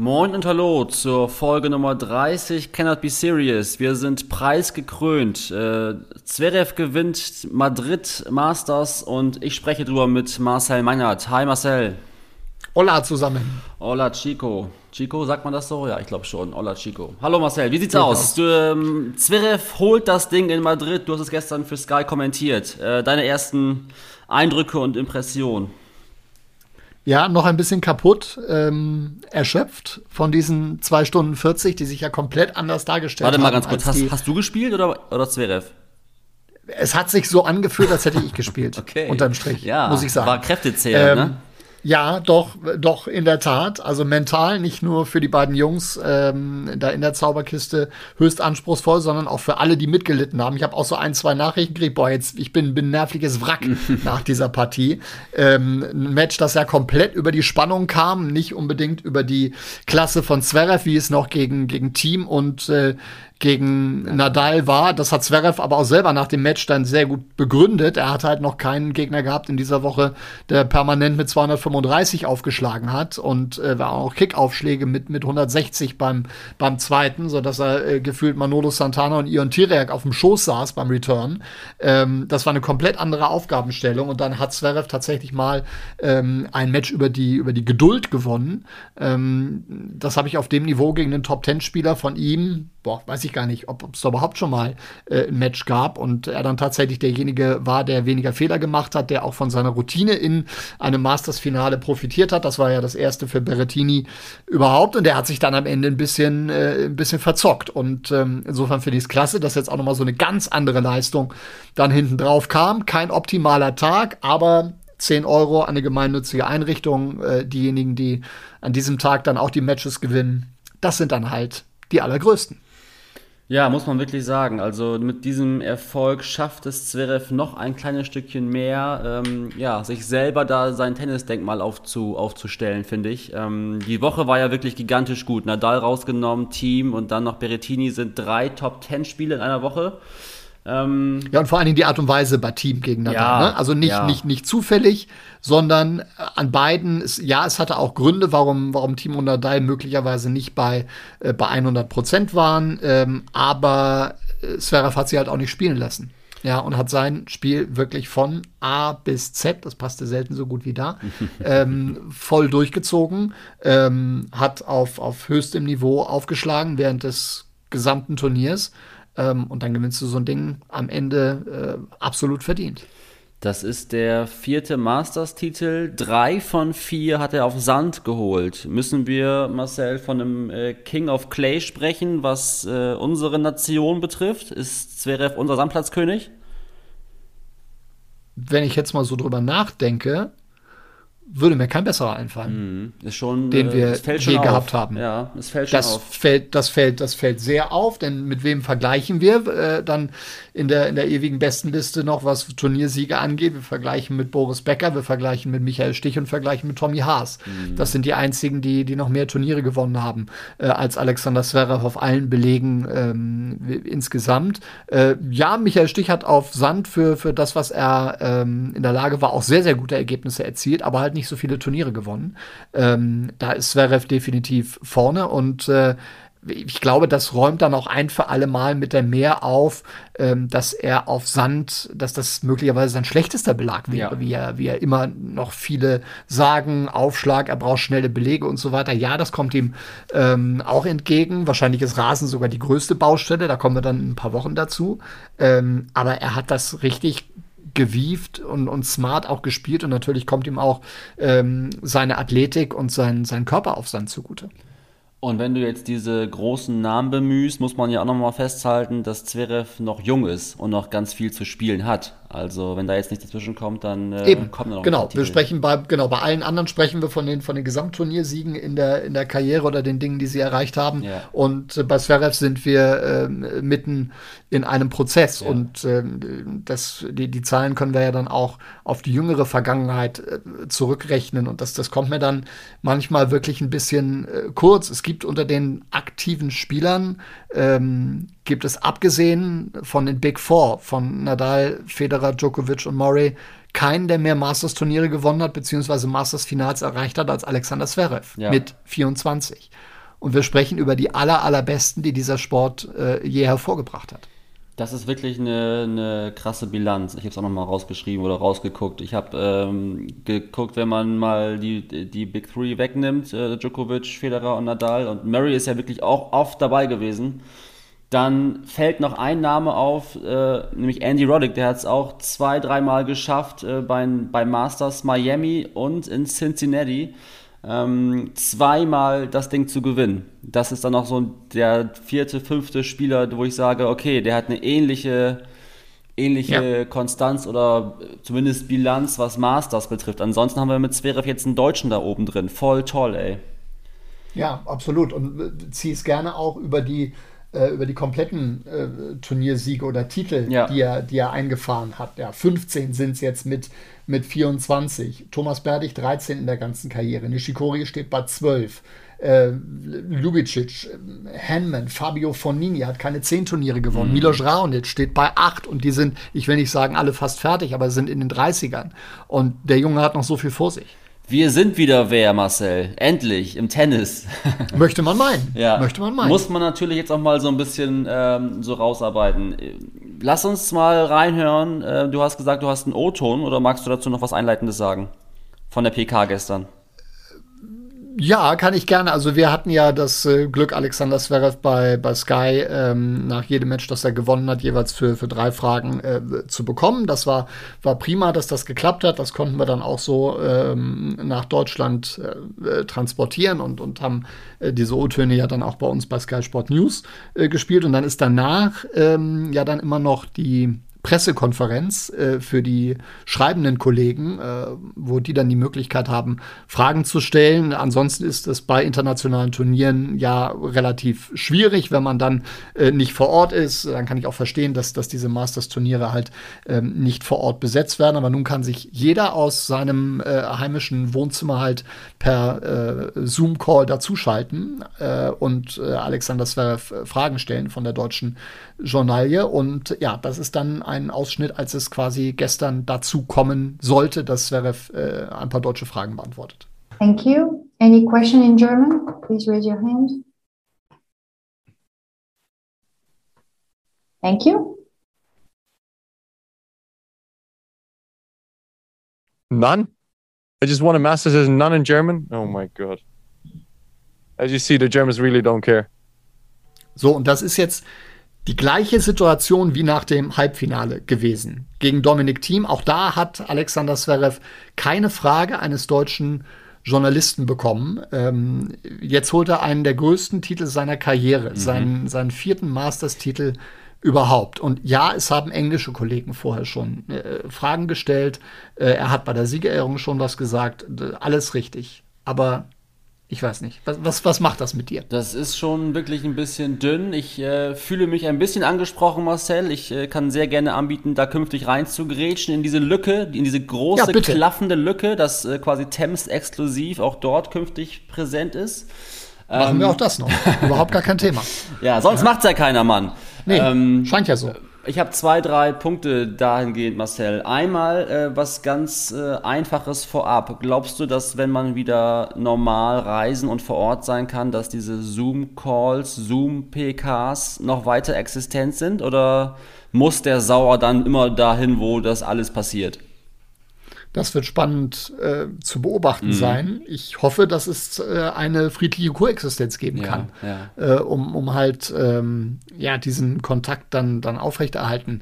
Moin und hallo zur Folge Nummer 30 Cannot Be Serious. Wir sind preisgekrönt. Äh, Zverev gewinnt Madrid Masters und ich spreche drüber mit Marcel Meinert. Hi Marcel. Hola zusammen. Hola Chico. Chico, sagt man das so? Ja, ich glaube schon. Hola Chico. Hallo Marcel, wie sieht's Durchaus. aus? Du, ähm, Zverev holt das Ding in Madrid. Du hast es gestern für Sky kommentiert. Äh, deine ersten Eindrücke und Impressionen. Ja, noch ein bisschen kaputt, ähm, erschöpft von diesen 2 Stunden 40, die sich ja komplett anders dargestellt Warte haben. mal ganz kurz. Hast, hast du gespielt oder, oder Zverev? es hat sich so angefühlt, als hätte ich gespielt. Okay. Unterm Strich, Ja, muss ich sagen. war Kräftezähler, Ähm, ne? Ja, doch, doch, in der Tat. Also mental nicht nur für die beiden Jungs ähm, da in der Zauberkiste höchst anspruchsvoll, sondern auch für alle, die mitgelitten haben. Ich habe auch so ein, zwei Nachrichten gekriegt, boah, jetzt, ich bin, bin ein nervliches Wrack nach dieser Partie. Ähm, ein Match, das ja komplett über die Spannung kam, nicht unbedingt über die Klasse von Zverev, wie es noch gegen, gegen Team und äh, gegen Nadal war. Das hat Zverev aber auch selber nach dem Match dann sehr gut begründet. Er hat halt noch keinen Gegner gehabt in dieser Woche, der permanent mit 235 aufgeschlagen hat und äh, war auch Kickaufschläge mit, mit 160 beim, beim zweiten, so dass er äh, gefühlt Manolo Santana und Ion Tirek auf dem Schoß saß beim Return. Ähm, das war eine komplett andere Aufgabenstellung und dann hat Zverev tatsächlich mal ähm, ein Match über die, über die Geduld gewonnen. Ähm, das habe ich auf dem Niveau gegen einen Top-10-Spieler von ihm, boah, weiß ich gar nicht, ob es da überhaupt schon mal äh, ein Match gab und er dann tatsächlich derjenige war, der weniger Fehler gemacht hat, der auch von seiner Routine in einem Masters-Finale profitiert hat. Das war ja das erste für Berrettini überhaupt und der hat sich dann am Ende ein bisschen, äh, ein bisschen verzockt und ähm, insofern finde ich es klasse, dass jetzt auch noch mal so eine ganz andere Leistung dann hinten drauf kam. Kein optimaler Tag, aber 10 Euro an eine gemeinnützige Einrichtung. Äh, diejenigen, die an diesem Tag dann auch die Matches gewinnen, das sind dann halt die allergrößten. Ja, muss man wirklich sagen. Also mit diesem Erfolg schafft es Zverev noch ein kleines Stückchen mehr, ähm, ja, sich selber da sein Tennisdenkmal aufzu, aufzustellen, finde ich. Ähm, die Woche war ja wirklich gigantisch gut. Nadal rausgenommen, Team und dann noch Berrettini sind drei Top-10-Spiele in einer Woche. Ähm, Ja, und vor allen Dingen die Art und Weise bei Team gegen Nadal. Ja, ne? Also nicht, ja. nicht, nicht zufällig, sondern äh, an beiden, ist, ja, es hatte auch Gründe, warum, warum Team und Nadal möglicherweise nicht bei, äh, bei 100 Prozent waren, ähm, aber äh, Zverev hat sie halt auch nicht spielen lassen. Ja, und hat sein Spiel wirklich von A bis Z, das passte selten so gut wie da, ähm, voll durchgezogen, ähm, hat auf, auf höchstem Niveau aufgeschlagen während des gesamten Turniers. Ähm, und dann gewinnst du so ein Ding am Ende äh, absolut verdient. Das ist der vierte Masters-Titel. Drei von vier hat er auf Sand geholt. Müssen wir, Marcel, von einem äh, King of Clay sprechen, was äh, unsere Nation betrifft? Ist Zverev unser Sandplatzkönig? Wenn ich jetzt mal so drüber nachdenke, würde mir kein besserer einfallen. Ist schon, Den wir fällt schon je auf. gehabt haben. Ja, es fällt schon Das auf. fällt, das fällt, das fällt sehr auf, denn mit wem vergleichen wir äh, dann in der, in der ewigen Bestenliste noch, was Turniersiege angeht? Wir vergleichen mit Boris Becker, wir vergleichen mit Michael Stich und vergleichen mit Tommy Haas. Mhm. Das sind die einzigen, die, die noch mehr Turniere gewonnen haben äh, als Alexander Zverev auf allen Belegen ähm, insgesamt. Äh, ja, Michael Stich hat auf Sand für, für das, was er ähm, in der Lage war, auch sehr, sehr gute Ergebnisse erzielt, aber halt nicht so viele Turniere gewonnen. Ähm, da ist Zverev definitiv vorne und äh, ich glaube, das räumt dann auch ein für alle Mal mit der Mehr auf, ähm, dass er auf Sand, dass das möglicherweise sein schlechtester Belag wäre, Ja. wie, er, wie er immer noch viele sagen, Aufschlag, er braucht schnelle Belege und so weiter. Ja, das kommt ihm ähm, auch entgegen. Wahrscheinlich ist Rasen sogar die größte Baustelle, da kommen wir dann in ein paar Wochen dazu. Ähm, aber er hat das richtig gewieft und, und smart auch gespielt und natürlich kommt ihm auch ähm, seine Athletik und sein, sein Körperaufstand zugute. Und wenn du jetzt diese großen Namen bemühst, muss man ja auch nochmal festhalten, dass Zverev noch jung ist und noch ganz viel zu spielen hat. Also wenn da jetzt nichts dazwischen kommt, dann äh, Eben. kommt noch Genau, wir sprechen bei, genau, bei allen anderen sprechen wir von den, von den Gesamtturniersiegen in der, in der Karriere oder den Dingen, die sie erreicht haben. Ja. Und äh, bei Zverev sind wir äh, mitten in einem Prozess. Ja. Und äh, das, die, die Zahlen können wir ja dann auch auf die jüngere Vergangenheit äh, zurückrechnen. Und das, das kommt mir dann manchmal wirklich ein bisschen äh, kurz. Es gibt unter den aktiven Spielern ähm, gibt es abgesehen von den Big Four, von Nadal, Federer, Djokovic und Murray, keinen, der mehr Masters-Turniere gewonnen hat, beziehungsweise Masters-Finals erreicht hat als Alexander Zverev ja. mit 24. Und wir sprechen über die aller, allerbesten, die dieser Sport äh, je hervorgebracht hat. Das ist wirklich eine, eine krasse Bilanz. Ich habe es auch nochmal rausgeschrieben oder rausgeguckt. Ich habe ähm, geguckt, wenn man mal die, die Big Three wegnimmt, äh, Djokovic, Federer und Nadal. Und Murray ist ja wirklich auch oft dabei gewesen. Dann fällt noch ein Name auf, äh, nämlich Andy Roddick. Der hat es auch zwei, dreimal geschafft äh, bei, bei Masters Miami und in Cincinnati ähm, zweimal das Ding zu gewinnen. Das ist dann auch so der vierte, fünfte Spieler, wo ich sage, okay, der hat eine ähnliche, ähnliche ja. Konstanz oder zumindest Bilanz, was Masters betrifft. Ansonsten haben wir mit Zverev jetzt einen Deutschen da oben drin. Voll toll, ey. Ja, absolut. Und äh, zieh es gerne auch über die äh, über die kompletten äh, Turniersiege oder Titel, ja. die, er, die er eingefahren hat. Ja, 15 sind es jetzt mit, mit 24. Thomas Berdig 13 in der ganzen Karriere. Nishikori steht bei 12. Äh, Lubicic, Hanman, Fabio Fonini hat keine 10 Turniere gewonnen. Mhm. Milos Raonic steht bei 8 und die sind, ich will nicht sagen alle fast fertig, aber sind in den 30ern. Und der Junge hat noch so viel vor sich. Wir sind wieder wer, Marcel. Endlich im Tennis. Möchte man meinen. ja. Möchte man meinen. Muss man natürlich jetzt auch mal so ein bisschen ähm, so rausarbeiten. Lass uns mal reinhören. Äh, du hast gesagt, du hast einen O-Ton oder magst du dazu noch was Einleitendes sagen? Von der PK gestern. Ja, kann ich gerne. Also wir hatten ja das äh, Glück, Alexander Zverev bei, bei Sky ähm, nach jedem Match, das er gewonnen hat, jeweils für, für drei Fragen äh, zu bekommen. Das war, war prima, dass das geklappt hat. Das konnten wir dann auch so ähm, nach Deutschland äh, transportieren und, und haben äh, diese O-Töne ja dann auch bei uns bei Sky Sport News äh, gespielt. Und dann ist danach ähm, ja dann immer noch die Pressekonferenz äh, für die schreibenden Kollegen, äh, wo die dann die Möglichkeit haben, Fragen zu stellen. Ansonsten ist es bei internationalen Turnieren ja relativ schwierig, wenn man dann äh, nicht vor Ort ist. Dann kann ich auch verstehen, dass, dass diese Masters-Turniere halt ähm, nicht vor Ort besetzt werden. Aber nun kann sich jeder aus seinem äh, heimischen Wohnzimmer halt per äh, Zoom-Call dazuschalten äh, und Alexander Zverev Fragen stellen von der deutschen Journalie. Und ja, das ist dann ein Ausschnitt, als es quasi gestern dazu kommen sollte, dass Zverev äh, ein paar deutsche Fragen beantwortet. Thank you. Any question in German? Please raise your hand. Thank you. None? I just want a master says none in German. Oh my God. As you see, the Germans really don't care. So, und das ist jetzt die gleiche Situation wie nach dem Halbfinale gewesen gegen Dominik Thiem. Auch da hat Alexander Zverev keine Frage eines deutschen Journalisten bekommen. Ähm, jetzt holt er einen der größten Titel seiner Karriere, mhm. seinen, seinen vierten Masters-Titel überhaupt. Und ja, es haben englische Kollegen vorher schon äh, Fragen gestellt. Äh, er hat bei der Siegerehrung schon was gesagt. Alles richtig. Aber ich weiß nicht. Was, was, was macht das mit dir? Das ist schon wirklich ein bisschen dünn. Ich äh, fühle mich ein bisschen angesprochen, Marcel. Ich äh, kann sehr gerne anbieten, da künftig reinzugrätschen in diese Lücke, in diese große, ja, klaffende Lücke, dass äh, quasi Thames exklusiv auch dort künftig präsent ist. Machen ähm, wir auch das noch. Überhaupt gar kein Thema. Ja, sonst ja. es ja keiner, Mann. Nee, ähm, scheint ja so. Ich habe zwei, drei Punkte dahingehend, Marcel. Einmal äh, was ganz äh, Einfaches vorab. Glaubst du, dass wenn man wieder normal reisen und vor Ort sein kann, dass diese Zoom-Calls, Zoom-PKs noch weiter existent sind? Oder muss der Sauer dann immer dahin, wo das alles passiert? Das wird spannend äh, zu beobachten mhm. sein. Ich hoffe, dass es äh, eine friedliche Koexistenz geben ja, kann, ja. Äh, um, um halt ähm, ja, diesen Kontakt dann, dann aufrechterhalten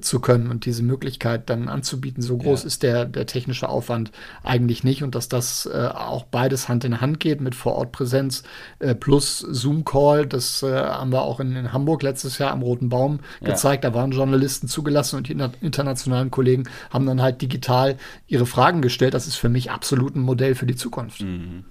zu können und diese Möglichkeit dann anzubieten. So groß ja. ist der, der technische Aufwand eigentlich nicht und dass das äh, auch beides Hand in Hand geht mit Vorortpräsenz äh, plus Zoom-Call. Das äh, haben wir auch in, in, Hamburg letztes Jahr am Roten Baum gezeigt. Da waren Journalisten zugelassen und die internationalen Kollegen haben dann halt digital ihre Fragen gestellt. Das ist für mich absolut ein Modell für die Zukunft. Mhm.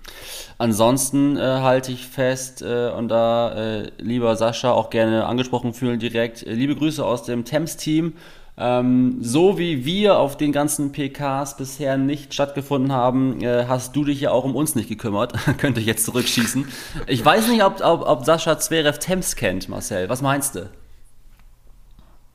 Ansonsten äh, halte ich fest äh, und da äh, lieber Sascha auch gerne angesprochen fühlen direkt. liebe Grüße aus dem Thames-Team. Ähm, so wie wir auf den ganzen PKs bisher nicht stattgefunden haben, äh, hast du dich ja auch um uns nicht gekümmert. Könnte ich jetzt zurückschießen. Ich weiß nicht, ob, ob, ob Sascha Zverev Thames kennt, Marcel. Was meinst du?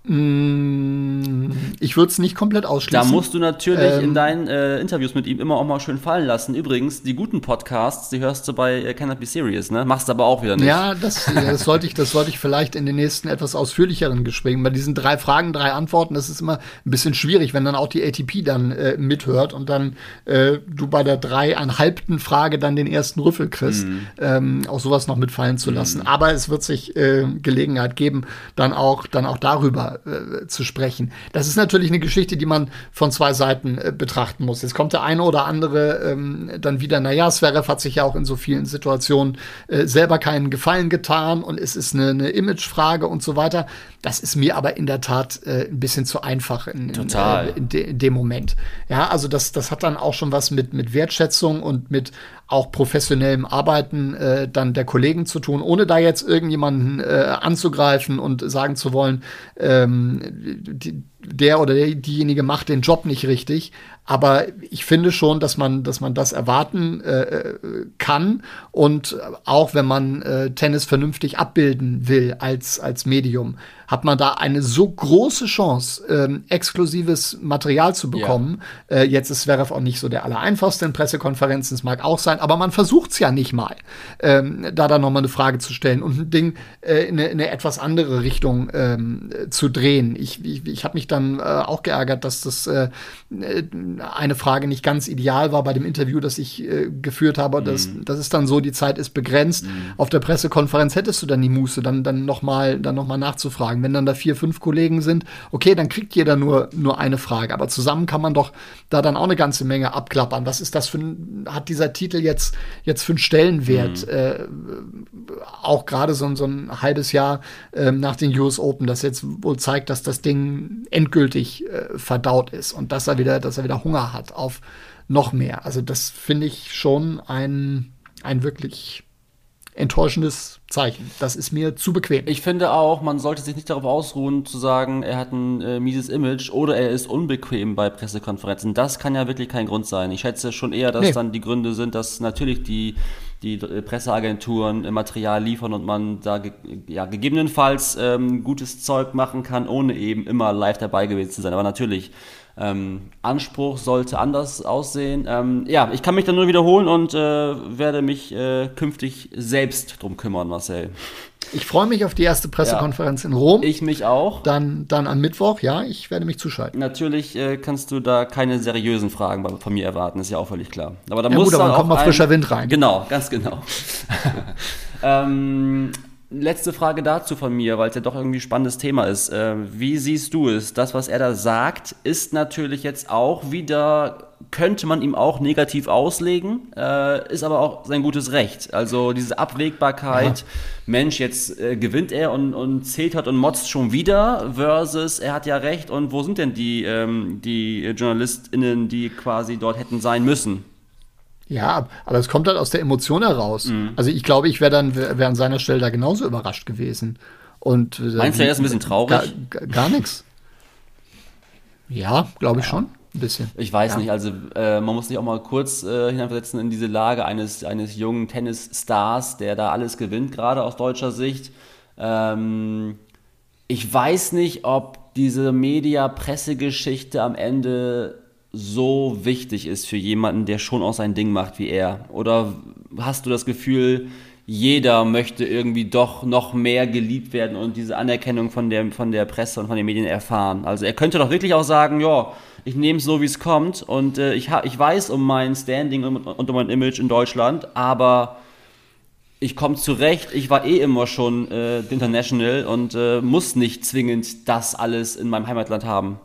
Mm, ich würde es nicht komplett ausschließen. Da musst du natürlich ähm, in deinen äh, Interviews mit ihm immer auch mal schön fallen lassen. Übrigens, die guten Podcasts, die hörst du bei äh, Cannot Be Serious, ne? Machst aber auch wieder nicht. Ja, das, das, sollte ich, das sollte ich vielleicht in den nächsten etwas ausführlicheren Gesprächen. Bei diesen drei Fragen, drei Antworten, das ist immer ein bisschen schwierig, wenn dann auch die ATP dann äh, mithört und dann äh, du bei der dreieinhalbten Frage dann den ersten Rüffel kriegst, mhm. ähm, auch sowas noch mitfallen zu lassen. Mhm. Aber es wird sich äh, Gelegenheit geben, dann auch, dann auch darüber äh, zu sprechen. Das ist natürlich eine Geschichte, die man von zwei Seiten äh, betrachten muss. Jetzt kommt der eine oder andere ähm, dann wieder, naja, Zverev hat sich ja auch in so vielen Situationen äh, selber keinen Gefallen getan und es ist eine, eine Imagefrage und so weiter. Das ist mir aber in der Tat äh, ein bisschen zu einfach in, in. Äh, in, de, in, dem Moment. Ja, also das, das hat dann auch schon was mit, mit Wertschätzung und mit auch professionellem Arbeiten äh, dann der Kollegen zu tun, ohne da jetzt irgendjemanden äh, anzugreifen und sagen zu wollen, ähm, die, der oder diejenige macht den Job nicht richtig. Aber ich finde schon, dass man, dass man das erwarten äh, kann und auch wenn man äh, Tennis vernünftig abbilden will als, als Medium, hat man da eine so große Chance, ähm, exklusives Material zu bekommen. Ja. Äh, jetzt ist Zverev auch nicht so der allereinfachste in Pressekonferenzen, es mag auch sein, aber man versucht es ja nicht mal, ähm, da dann nochmal eine Frage zu stellen und ein Ding äh, in, eine, in, eine, etwas andere Richtung ähm, zu drehen. Ich, ich, ich habe mich dann äh, auch geärgert, dass das äh, eine Frage nicht ganz ideal war bei dem Interview, das ich äh, geführt habe. Mhm. Das, das ist dann so, die Zeit ist begrenzt. Mhm. Auf der Pressekonferenz hättest du dann die Muße, dann, dann nochmal noch nachzufragen wenn dann da vier, fünf Kollegen sind, okay, dann kriegt jeder nur, nur eine Frage. Aber zusammen kann man doch da dann auch eine ganze Menge abklappern. Was ist das für ein, hat dieser Titel jetzt, jetzt für einen Stellenwert? Mhm. Äh, auch gerade so, so ein halbes Jahr äh, nach den US Open, das jetzt wohl zeigt, dass das Ding endgültig äh, verdaut ist und dass er wieder, dass er wieder Hunger hat auf noch mehr. Also das finde ich schon ein, ein wirklich enttäuschendes Zeichen. Das ist mir zu bequem. Ich finde auch, man sollte sich nicht darauf ausruhen, zu sagen, er hat ein äh, mieses Image oder er ist unbequem bei Pressekonferenzen. Das kann ja wirklich kein Grund sein. Ich schätze schon eher, dass nee. dann die Gründe sind, dass natürlich die, die äh, Presseagenturen Material liefern und man da ge ja, gegebenenfalls ähm, gutes Zeug machen kann, ohne eben immer live dabei gewesen zu sein. Aber natürlich ähm, Anspruch sollte anders aussehen. Ähm, ja, ich kann mich dann nur wiederholen und äh, werde mich äh, künftig selbst drum kümmern, Marcel. Ich freue mich auf die erste Pressekonferenz ja. in Rom. Ich mich auch. Dann, dann am Mittwoch, ja, ich werde mich zuschalten. Natürlich äh, kannst du da keine seriösen Fragen von mir erwarten, ist ja auch völlig klar. Aber da ja, muss gut, aber dann kommt mal frischer Wind rein. Genau, ganz genau. ähm, letzte Frage dazu von mir, weil es ja doch irgendwie ein spannendes Thema ist. Äh, wie siehst du es? Das, was er da sagt, ist natürlich jetzt auch wieder, könnte man ihm auch negativ auslegen, äh, ist aber auch sein gutes Recht. Also diese Abwägbarkeit, ja. Mensch, jetzt äh, gewinnt er und, und zetert und motzt schon wieder, versus er hat ja recht und wo sind denn die, ähm, die JournalistInnen, die quasi dort hätten sein müssen? Ja, aber es kommt halt aus der Emotion heraus. Mhm. Also ich glaube, ich wäre dann wär an seiner Stelle da genauso überrascht gewesen. Und, äh, Meinst du, er ist ein bisschen traurig? Gar, gar nichts. Ja, glaube ich ja. schon. Ein bisschen. Ich weiß ja. nicht, also äh, man muss sich auch mal kurz äh, hineinversetzen in diese Lage eines, eines jungen Tennisstars, der da alles gewinnt, gerade aus deutscher Sicht. Ähm, ich weiß nicht, ob diese Media-Pressegeschichte am Ende so wichtig ist für jemanden, der schon auch sein Ding macht wie er? Oder hast du das Gefühl, jeder möchte irgendwie doch noch mehr geliebt werden und diese Anerkennung von der, von der Presse und von den Medien erfahren? Also er könnte doch wirklich auch sagen, ja, ich nehme es so, wie es kommt und äh, ich, ich weiß um mein Standing und, und um mein Image in Deutschland, aber ich komme zurecht, ich war eh immer schon äh, international und äh, muss nicht zwingend das alles in meinem Heimatland haben.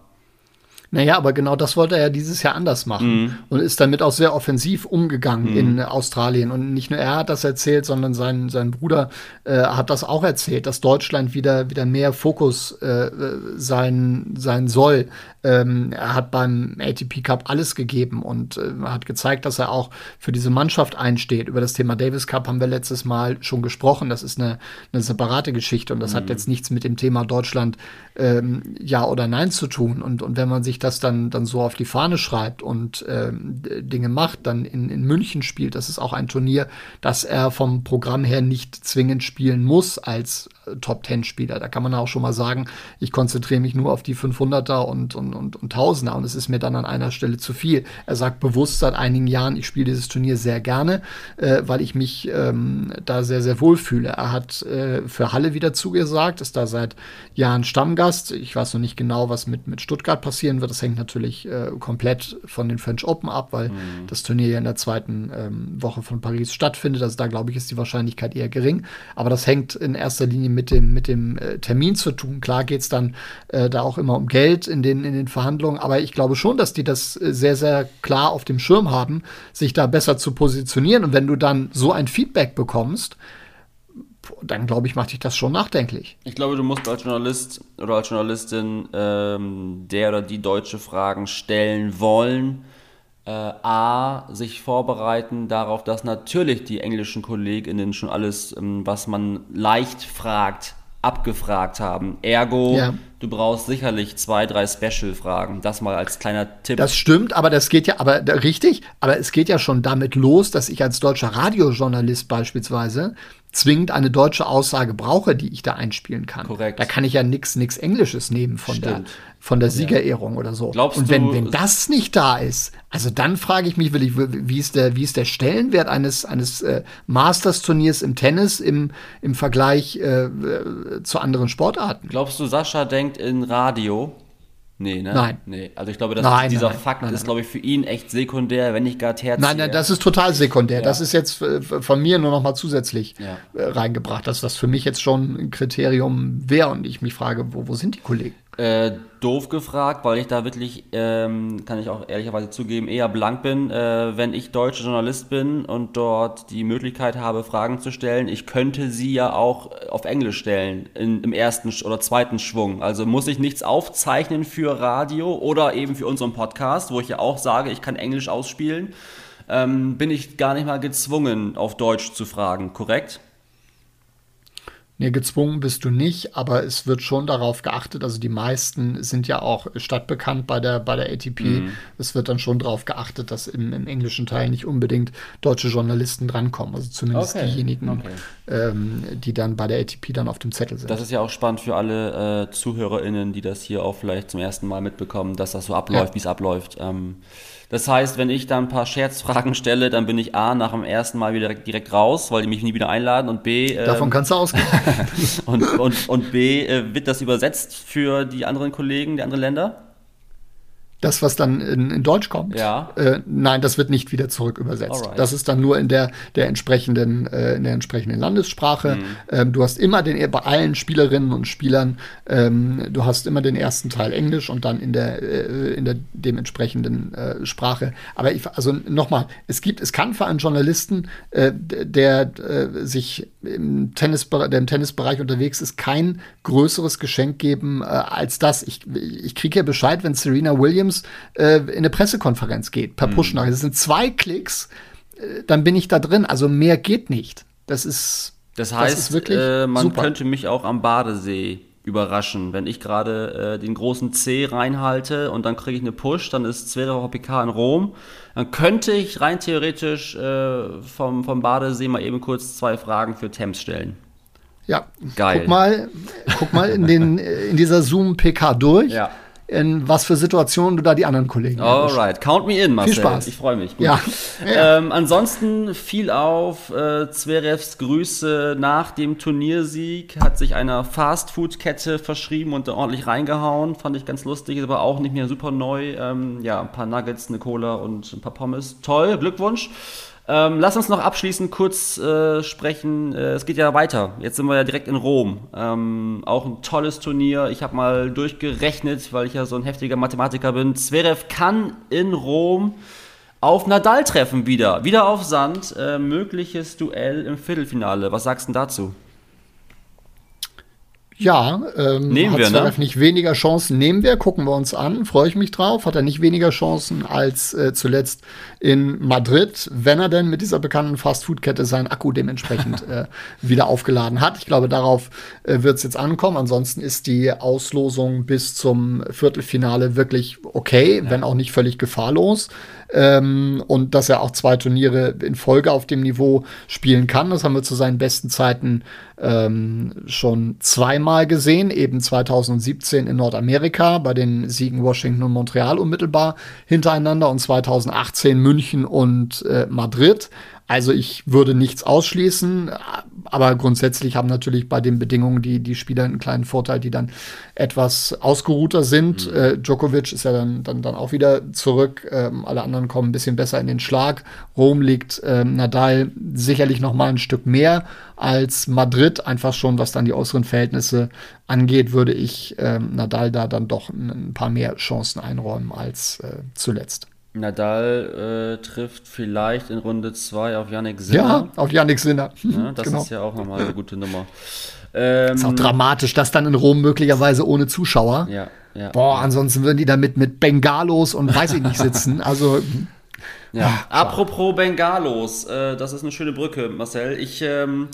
Naja, aber genau das wollte er ja dieses Jahr anders machen Mhm. und ist damit auch sehr offensiv umgegangen in Australien. Und nicht nur er hat das erzählt, sondern sein, sein Bruder äh, hat das auch erzählt, dass Deutschland wieder, wieder mehr Fokus äh, sein, sein soll. Ähm, er hat beim ATP Cup alles gegeben und äh, hat gezeigt, dass er auch für diese Mannschaft einsteht. Über das Thema Davis Cup haben wir letztes Mal schon gesprochen. Das ist eine, eine separate Geschichte und das hat jetzt nichts mit dem Thema Deutschland ähm, ja oder nein zu tun. Und, und wenn man sich das dann, dann so auf die Fahne schreibt und ähm, Dinge macht, dann in, in München spielt, das ist auch ein Turnier, das er vom Programm her nicht zwingend spielen muss als äh, Top-10-Spieler. Da kann man auch schon mal sagen, ich konzentriere mich nur auf die 500er und, und, und, und Tausender und es ist mir dann an einer Stelle zu viel. Er sagt bewusst seit einigen Jahren, ich spiele dieses Turnier sehr gerne, äh, weil ich mich ähm, da sehr, sehr wohl fühle. Er hat äh, für Halle wieder zugesagt, ist da seit Jahren Stammgast. Ich weiß noch nicht genau, was mit, mit Stuttgart passieren wird. Das hängt natürlich äh, komplett von den French Open ab, weil das Turnier ja in der zweiten ähm, Woche von Paris stattfindet. Also da glaube ich, ist die Wahrscheinlichkeit eher gering. Aber das hängt in erster Linie mit dem, mit dem äh, Termin zu tun. Klar geht es dann äh, da auch immer um Geld in den, in den Verhandlungen, aber ich glaube schon, dass die das äh, sehr, sehr klar auf dem Schirm haben, sich da besser zu positionieren. Und wenn du dann so ein Feedback bekommst, dann glaube ich, macht dich das schon nachdenklich. Ich glaube, du musst als Journalist oder als Journalistin ähm, der oder die deutsche Fragen stellen wollen. Äh, A, sich vorbereiten darauf, dass natürlich die englischen KollegInnen schon alles, ähm, was man leicht fragt, abgefragt haben. Ergo, Ja. du brauchst sicherlich zwei, drei Special-Fragen. Das mal als kleiner Tipp. Das stimmt, aber das geht ja, aber richtig, aber es geht ja schon damit los, dass ich als deutscher Radiojournalist beispielsweise zwingend eine deutsche Aussage brauche, die ich da einspielen kann. Korrekt. Da kann ich ja nix nix Englisches nehmen von der Stimmt. von der Siegerehrung oder so. Glaubst Und wenn, wenn das nicht da ist, also dann frage ich mich wirklich, wie ist der, wie ist der Stellenwert eines, eines äh, Masters-Turniers im Tennis im, im Vergleich äh, zu anderen Sportarten? Glaubst du, Sascha denkt in Radio? Nee, ne? Nein. Nee. Also ich glaube, dass Nein, dieser nein, Fakt nein, ist, glaube ich, für ihn echt sekundär, wenn nicht gar tertiär. Nein, nein, das ist total sekundär. Das ist jetzt äh, von mir nur noch mal zusätzlich Ja. äh, reingebracht, dass das für mich jetzt schon ein Kriterium wäre und ich mich frage, wo, wo sind die Kollegen? Äh, doof gefragt, weil ich da wirklich, ähm, kann ich auch ehrlicherweise zugeben, eher blank bin. Äh, wenn ich deutscher Journalist bin und dort die Möglichkeit habe, Fragen zu stellen, ich könnte sie ja auch auf Englisch stellen, in, im ersten oder zweiten Schwung. Also muss ich nichts aufzeichnen für Radio oder eben für unseren Podcast, wo ich ja auch sage, ich kann Englisch ausspielen, ähm, bin ich gar nicht mal gezwungen, auf Deutsch zu fragen, korrekt? Nee, gezwungen bist du nicht, aber es wird schon darauf geachtet. Also die meisten sind ja auch stadtbekannt bei der, bei der ATP. Mhm. Es wird dann schon darauf geachtet, dass im, im englischen Teil nicht unbedingt deutsche Journalisten drankommen. Also zumindest Okay, diejenigen, okay. ähm, die dann bei der ATP dann auf dem Zettel sind. Das ist ja auch spannend für alle äh, ZuhörerInnen, die das hier auch vielleicht zum ersten Mal mitbekommen, dass das so abläuft, Ja. wie es abläuft. Ähm, das heißt, wenn ich da ein paar Scherzfragen stelle, dann bin ich A, nach dem ersten Mal wieder direkt, raus, weil die mich nie wieder einladen und B, ähm, Davon kannst du ausgehen. und, und, und B, äh, wird das übersetzt für die anderen Kollegen der anderen Länder? Das, was dann in, in Deutsch kommt, Ja. äh, nein, das wird nicht wieder zurück übersetzt. Alright. Das ist dann nur in der, der entsprechenden, äh, in der entsprechenden Landessprache. Mhm. Ähm, du hast immer den, bei allen Spielerinnen und Spielern, ähm, du hast immer den ersten Teil Englisch und dann in der, äh, in der dementsprechenden äh, Sprache. Aber ich, also nochmal, es gibt, es kann für einen Journalisten, äh, der äh, sich im, Tennis, der im Tennisbereich unterwegs ist, kein größeres Geschenk geben als das. Ich, ich kriege ja Bescheid, wenn Serena Williams äh, in eine Pressekonferenz geht, per Push-Nachricht. Das sind zwei Klicks, äh, dann bin ich da drin. Also mehr geht nicht. Das ist, Das das heißt, ist wirklich äh, man super. könnte mich auch am Badesee überraschen. Wenn ich gerade äh, den großen C reinhalte und dann kriege ich eine Push, dann ist Zverev PK in Rom, dann könnte ich rein theoretisch äh, vom, vom Badesee mal eben kurz zwei Fragen für Thames stellen. Ja, Geil. Guck mal, guck mal in, den, äh, in dieser Zoom-PK durch, Ja. In was für Situationen du da die anderen Kollegen erwischst. Alright, count me in, Marcel. Spaß. Ich freue mich. Gut. Ja. Ähm, ansonsten fiel auf, äh, Zverevs Grüße nach dem Turniersieg, hat sich einer Fastfood-Kette verschrieben und da ordentlich reingehauen. Fand ich ganz lustig, ist aber auch nicht mehr super neu. Ähm, ja, ein paar Nuggets, eine Cola und ein paar Pommes. Toll, Glückwunsch. Ähm, lass uns noch abschließend kurz äh, sprechen. Äh, es geht ja weiter. Jetzt sind wir ja direkt in Rom. Ähm, auch ein tolles Turnier. Ich habe mal durchgerechnet, weil ich ja so ein heftiger Mathematiker bin. Zverev kann in Rom auf Nadal treffen wieder. Wieder auf Sand. Äh, mögliches Duell im Viertelfinale. Was sagst du dazu? Ja, ähm, Nehmen hat wir, ne? Nicht weniger Chancen, nehmen wir, gucken wir uns an, freue ich mich drauf. Hat er nicht weniger Chancen als äh, zuletzt in Madrid, wenn er denn mit dieser bekannten Fast-Food-Kette seinen Akku dementsprechend äh, wieder aufgeladen hat. Ich glaube, darauf äh, wird es jetzt ankommen. Ansonsten ist die Auslosung bis zum Viertelfinale wirklich okay, wenn auch nicht völlig gefahrlos. Ähm, und dass er auch zwei Turniere in Folge auf dem Niveau spielen kann. Das haben wir zu seinen besten Zeiten ähm, schon zweimal gesehen, eben 2017 in Nordamerika bei den Siegen Washington und Montreal unmittelbar hintereinander und 2018 München und äh, Madrid. Also ich würde nichts ausschließen, aber grundsätzlich haben natürlich bei den Bedingungen die, die Spieler einen kleinen Vorteil, die dann etwas ausgeruhter sind. Äh, Djokovic ist ja dann, dann, dann auch wieder zurück. Ähm, alle anderen kommen ein bisschen besser in den Schlag. Rom liegt ähm, Nadal sicherlich noch mal ein Stück mehr als Madrid. Einfach schon, was dann die äußeren Verhältnisse angeht, würde ich ähm, Nadal da dann doch ein, ein paar mehr Chancen einräumen als äh, zuletzt. Nadal äh, trifft vielleicht in Runde 2 auf Yannick Sinner. Ja, auf Yannick Sinner. Ja, das genau. ist ja auch nochmal eine gute Nummer. Ähm, Ist auch dramatisch, das dann in Rom möglicherweise ohne Zuschauer. ja, ja. Boah, ansonsten würden die da mit, Bengalos und weiß ich nicht sitzen. Also, Ja. Apropos Bengalos, äh, das ist eine schöne Brücke, Marcel. Ich ähm,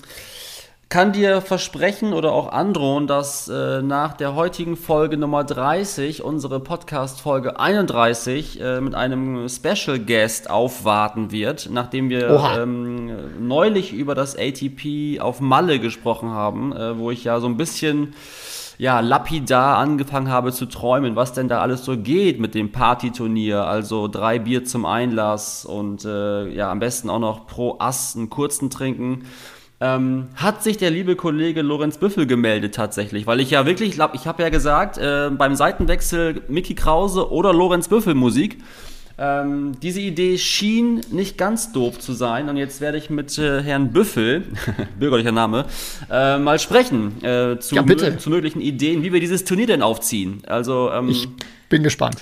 kann dir versprechen oder auch androhen, dass äh, nach der heutigen Folge Nummer 30 unsere Podcast-Folge 31 äh, mit einem Special Guest aufwarten wird, nachdem wir ähm, neulich über das ATP auf Malle gesprochen haben, äh, wo ich ja so ein bisschen ja, lapidar angefangen habe zu träumen, was denn da alles so geht mit dem Partyturnier. Also drei Bier zum Einlass und äh, ja, am besten auch noch pro Ass einen kurzen trinken. Ähm, hat sich der liebe Kollege Lorenz Büffel gemeldet tatsächlich, weil ich ja wirklich, ich habe ja gesagt, äh, beim Seitenwechsel Mickey Krause oder Lorenz Büffel Musik. Ähm, diese Idee schien nicht ganz doof zu sein und jetzt werde ich mit äh, Herrn Büffel, bürgerlicher Name, äh, mal sprechen äh, zu, Ja, mö- zu möglichen Ideen, wie wir dieses Turnier denn aufziehen. Also ähm, ich, bin gespannt.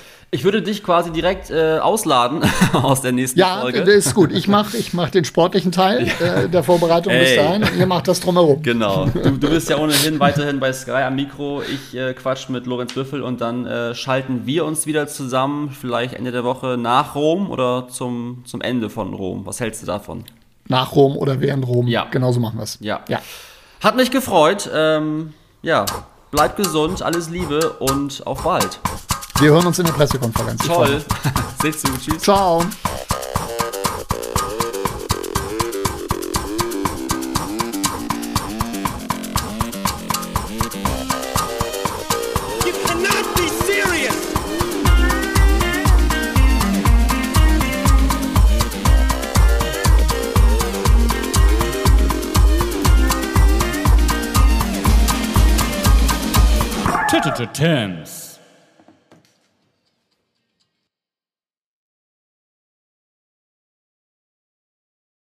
Würde dich quasi direkt äh, ausladen aus der nächsten Ja, Folge. das ist gut. Ich mache ich mach den sportlichen Teil äh, der Vorbereitung bis Ey. dahin und ihr macht das drumherum. Genau. Du, du bist ja ohnehin weiterhin bei Sky am Mikro. Ich äh, quatsch mit Lorenz Büffel und dann äh, schalten wir uns wieder zusammen, vielleicht Ende der Woche nach Rom oder zum, zum Ende von Rom. Was hältst du davon? Nach Rom oder während Rom. Ja. Genauso machen wir es. Ja. ja. Hat mich gefreut. Ähm, ja, bleib gesund, alles Liebe und auf bald. Wir hören uns in der Pressekonferenz. Toll. mich. Seht zu. Tschüss. Ciao. You